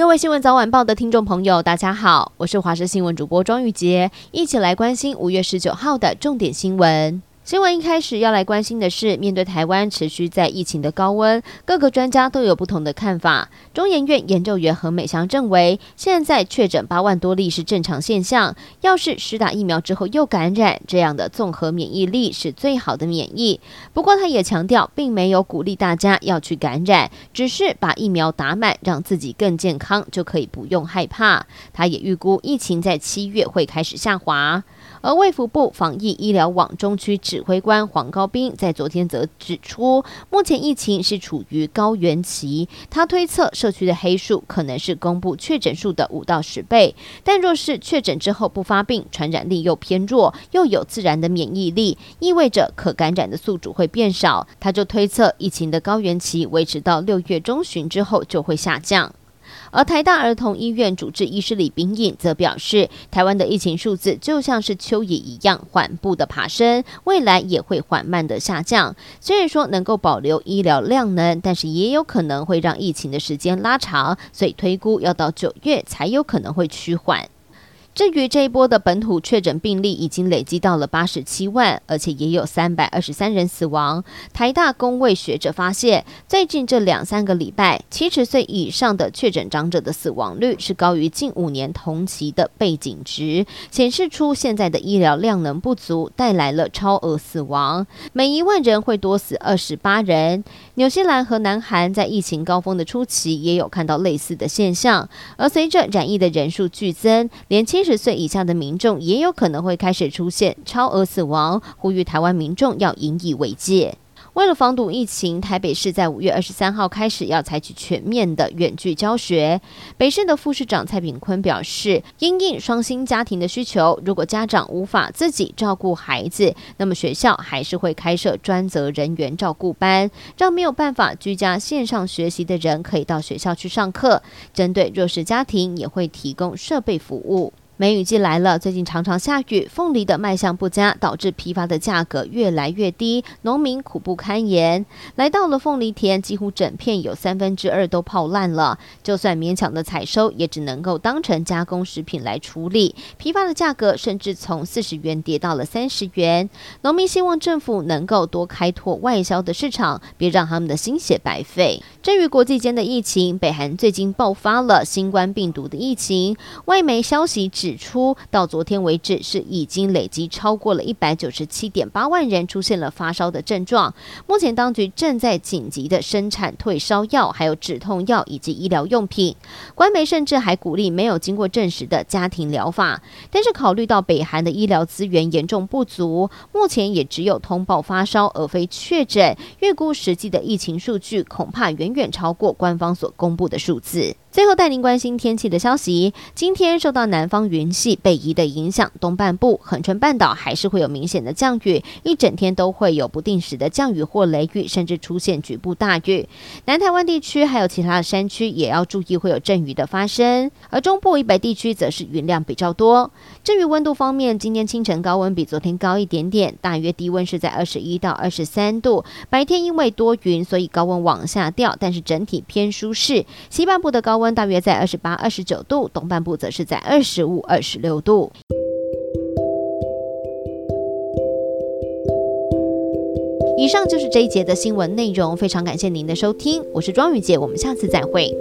各位新闻早晚报的听众朋友，大家好，我是华视新闻主播庄玉洁，一起来关心五月十九号的重点新闻。新闻一开始要来关心的是，面对台湾持续在疫情的高温，各个专家都有不同的看法。中研院研究员何美香认为，现在确诊八万多例是正常现象，要是施打疫苗之后又感染，这样的综合免疫力是最好的免疫。不过，他也强调，并没有鼓励大家要去感染，只是把疫苗打满，让自己更健康，就可以不用害怕。他也预估疫情在七月会开始下滑。而卫福部防疫医疗网中区指指挥官黄高斌在昨天则指出，目前疫情是处于高原期，他推测社区的黑数可能是公布确诊数的五到十倍。但若是确诊之后不发病，传染力又偏弱，又有自然的免疫力，意味着可感染的宿主会变少。他就推测，疫情的高原期维持到六月中旬之后就会下降。而台大儿童医院主治医师李冰颖则表示，台湾的疫情数字就像是蚯蚓一样缓步的爬升，未来也会缓慢的下降。虽然说能够保留医疗量能，但是也有可能会让疫情的时间拉长，所以推估要到九月才有可能会趋缓。至于这一波的本土确诊病例已经累积到了八十七万，而且也有三百二十三人死亡。台大公卫学者发现，最近这两三个礼拜，七十岁以上的确诊长者的死亡率是高于近五年同期的背景值，显示出现在的医疗量能不足，带来了超额死亡，每一万人会多死二十八人。纽西兰和南韩在疫情高峰的初期也有看到类似的现象，而随着染疫的人数剧增，连七十十岁以下的民众也有可能会开始出现超额死亡，呼吁台湾民众要引以为戒。为了防堵疫情，台北市在五月二十三号开始要采取全面的远距教学。北市的副市长蔡炳坤表示，因应双薪家庭的需求，如果家长无法自己照顾孩子，那么学校还是会开设专责人员照顾班，让没有办法居家线上学习的人可以到学校去上课。针对弱势家庭，也会提供设备服务。梅雨季来了，最近常常下雨，凤梨的卖相不佳，导致批发的价格越来越低，农民苦不堪言。来到了凤梨田，几乎整片有三分之二都泡烂了，就算勉强的采收，也只能够当成加工食品来处理。批发的价格甚至从四十元跌到了三十元。农民希望政府能够多开拓外销的市场，别让他们的心血白费。至于国际间的疫情，北韩最近爆发了新冠病毒的疫情，外媒消息指。指出，到昨天为止是已经累积超过了一百九十七点八万人出现了发烧的症状。目前当局正在紧急的生产退烧药、还有止痛药以及医疗用品。官媒甚至还鼓励没有经过证实的家庭疗法。但是考虑到北韩的医疗资源严重不足，目前也只有通报发烧而非确诊。预估实际的疫情数据恐怕远远超过官方所公布的数字。最后带您关心天气的消息。今天受到南方云系北移的影响，东半部恒春半岛还是会有明显的降雨，一整天都会有不定时的降雨或雷雨，甚至出现局部大雨。南台湾地区还有其他的山区也要注意会有阵雨的发生，而中部以北地区则是云量比较多。至于温度方面，今天清晨高温比昨天高一点点，大约低温是在二十一到二十三度。白天因为多云，所以高温往下掉，但是整体偏舒适。西半部的高温大约在二十八、二十九度，东半部则是在二十五、二十六度。以上就是这一节的新闻内容，非常感谢您的收听，我是庄宇杰，我们下次再会。